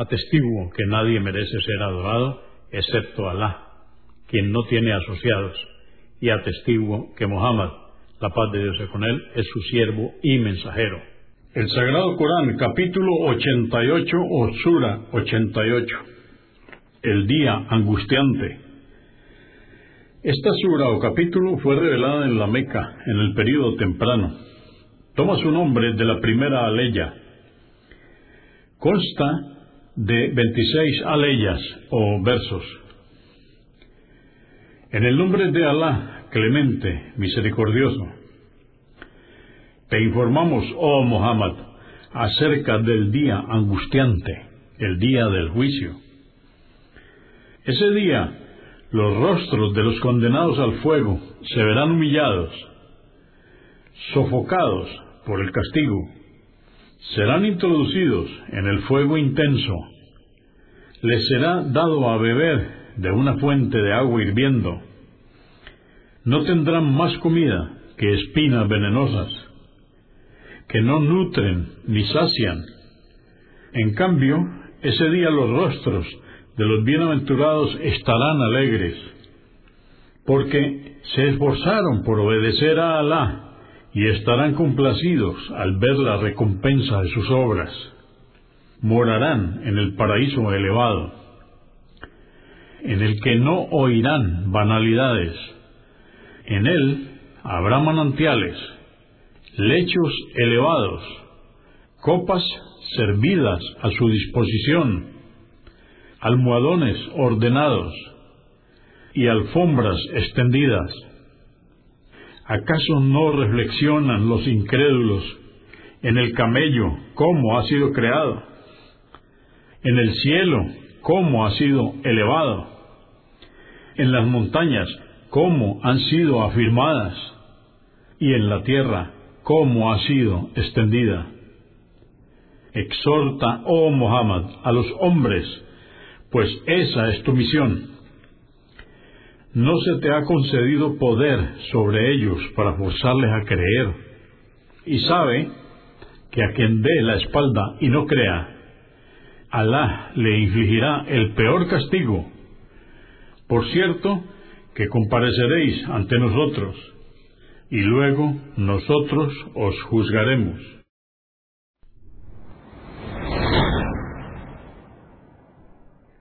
Atestiguo que nadie merece ser adorado excepto Alá, quien no tiene asociados, y atestiguo que Muhammad, la paz de Dios es con él, es su siervo y mensajero. El Sagrado Corán, capítulo 88 o Sura 88. El día angustiante. Esta sura o capítulo fue revelada en la Meca en el período temprano. Toma su nombre de la primera aleya. Consta de 26 aleyas o versos. En el nombre de Alá, clemente, misericordioso, te informamos, oh Muhammad, acerca del día angustiante, el día del juicio. Ese día, los rostros de los condenados al fuego se verán humillados, sofocados por el castigo serán introducidos en el fuego intenso. Les será dado a beber de una fuente de agua hirviendo. No tendrán más comida que espinas venenosas, que no nutren ni sacian. En cambio, ese día los rostros de los bienaventurados estarán alegres, porque se esforzaron por obedecer a Alá y estarán complacidos al ver la recompensa de sus obras. Morarán en el paraíso elevado, en el que no oirán banalidades. En él habrá manantiales, lechos elevados, copas servidas a su disposición, almohadones ordenados y alfombras extendidas ¿Acaso no reflexionan los incrédulos en el camello cómo ha sido creado? En el cielo cómo ha sido elevado? En las montañas cómo han sido afirmadas? Y en la tierra cómo ha sido extendida? Exhorta, oh Muhammad, a los hombres, pues esa es tu misión no se te ha concedido poder sobre ellos para forzarles a creer. Y sabe que a quien dé la espalda y no crea, Alá le infligirá el peor castigo. Por cierto, que compareceréis ante nosotros, y luego nosotros os juzgaremos.